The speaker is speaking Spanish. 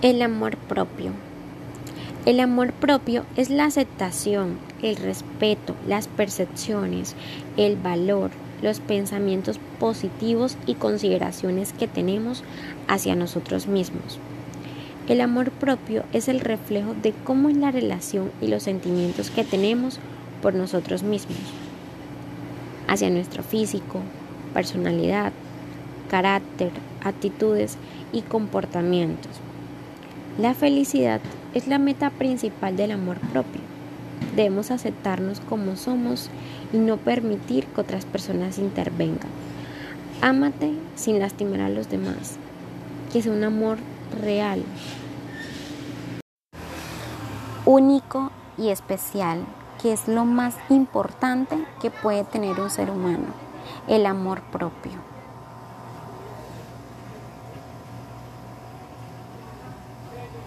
El amor propio. El amor propio es la aceptación, el respeto, las percepciones, el valor, los pensamientos positivos y consideraciones que tenemos hacia nosotros mismos. El amor propio es el reflejo de cómo es la relación y los sentimientos que tenemos por nosotros mismos, hacia nuestro físico, personalidad, carácter, actitudes y comportamientos. La felicidad es la meta principal del amor propio. Debemos aceptarnos como somos y no permitir que otras personas intervengan. Ámate sin lastimar a los demás, que es un amor real, único y especial, que es lo más importante que puede tener un ser humano, el amor propio.